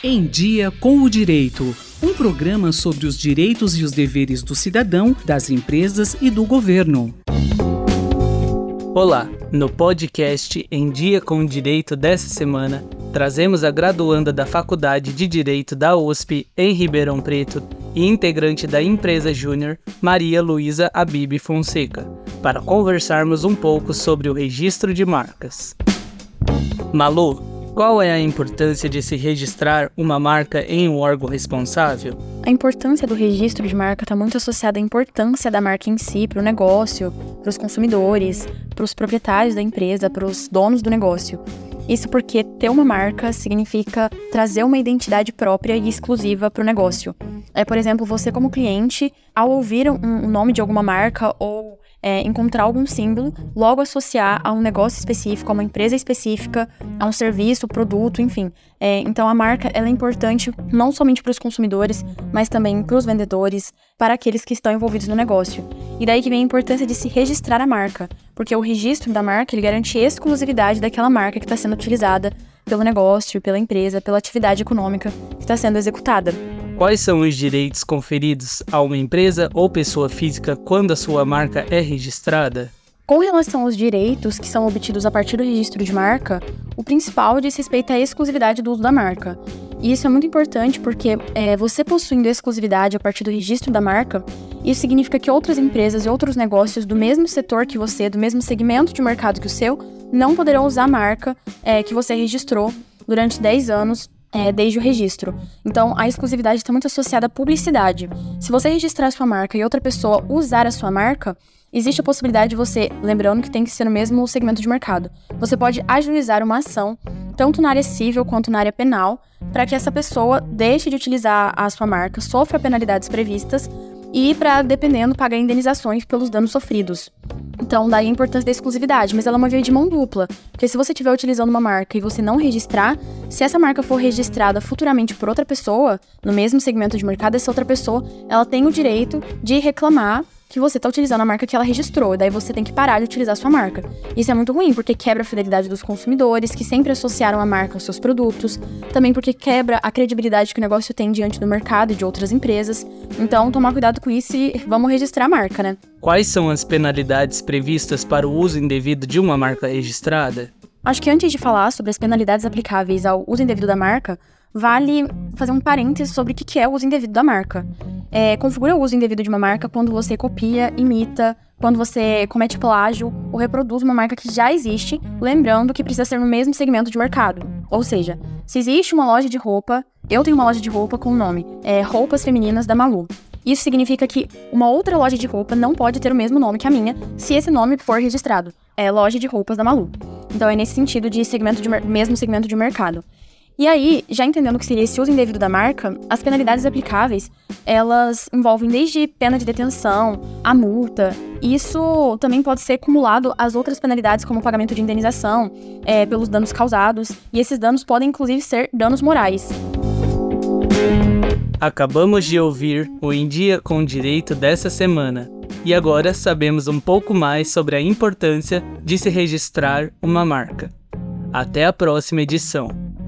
Em Dia com o Direito. Um programa sobre os direitos e os deveres do cidadão, das empresas e do governo. Olá, no podcast Em Dia com o Direito dessa semana, trazemos a graduanda da Faculdade de Direito da USP em Ribeirão Preto e integrante da empresa Júnior, Maria Luísa Abib Fonseca, para conversarmos um pouco sobre o registro de marcas. Malu, qual é a importância de se registrar uma marca em um órgão responsável? A importância do registro de marca está muito associada à importância da marca em si para o negócio, para os consumidores, para os proprietários da empresa, para os donos do negócio. Isso porque ter uma marca significa trazer uma identidade própria e exclusiva para o negócio. É, por exemplo, você como cliente, ao ouvir um, um nome de alguma marca ou é, encontrar algum símbolo, logo associar a um negócio específico, a uma empresa específica, a um serviço, produto, enfim. É, então a marca é importante não somente para os consumidores, mas também para os vendedores, para aqueles que estão envolvidos no negócio. E daí que vem a importância de se registrar a marca, porque o registro da marca ele garante exclusividade daquela marca que está sendo utilizada pelo negócio, pela empresa, pela atividade econômica que está sendo executada. Quais são os direitos conferidos a uma empresa ou pessoa física quando a sua marca é registrada? Com relação aos direitos que são obtidos a partir do registro de marca, o principal diz respeito à exclusividade do uso da marca. E isso é muito importante porque é, você possuindo exclusividade a partir do registro da marca, isso significa que outras empresas e outros negócios do mesmo setor que você, do mesmo segmento de mercado que o seu, não poderão usar a marca é, que você registrou durante 10 anos é, desde o registro. Então, a exclusividade está muito associada à publicidade. Se você registrar sua marca e outra pessoa usar a sua marca, existe a possibilidade de você, lembrando que tem que ser no mesmo segmento de mercado, você pode ajuizar uma ação, tanto na área civil quanto na área penal, para que essa pessoa deixe de utilizar a sua marca, sofra penalidades previstas e, para, dependendo, pagar indenizações pelos danos sofridos. Então, daí a importância da exclusividade, mas ela é uma via de mão dupla. Porque se você estiver utilizando uma marca e você não registrar, se essa marca for registrada futuramente por outra pessoa, no mesmo segmento de mercado, essa outra pessoa, ela tem o direito de reclamar que você está utilizando a marca que ela registrou, daí você tem que parar de utilizar a sua marca. Isso é muito ruim, porque quebra a fidelidade dos consumidores, que sempre associaram a marca aos seus produtos, também porque quebra a credibilidade que o negócio tem diante do mercado e de outras empresas. Então, tomar cuidado com isso e vamos registrar a marca, né? Quais são as penalidades previstas para o uso indevido de uma marca registrada? Acho que antes de falar sobre as penalidades aplicáveis ao uso indevido da marca, vale fazer um parêntese sobre o que é o uso indevido da marca. É, configura o uso indevido de uma marca quando você copia, imita, quando você comete plágio ou reproduz uma marca que já existe, lembrando que precisa ser no mesmo segmento de mercado. Ou seja, se existe uma loja de roupa, eu tenho uma loja de roupa com o nome é, Roupas Femininas da Malu. Isso significa que uma outra loja de roupa não pode ter o mesmo nome que a minha, se esse nome for registrado. É loja de roupas da Malu. Então é nesse sentido de segmento de mesmo segmento de mercado. E aí, já entendendo o que seria esse uso indevido da marca, as penalidades aplicáveis, elas envolvem desde pena de detenção, a multa. Isso também pode ser acumulado às outras penalidades, como pagamento de indenização é, pelos danos causados. E esses danos podem, inclusive, ser danos morais. Acabamos de ouvir o Em Dia com Direito dessa semana. E agora sabemos um pouco mais sobre a importância de se registrar uma marca. Até a próxima edição.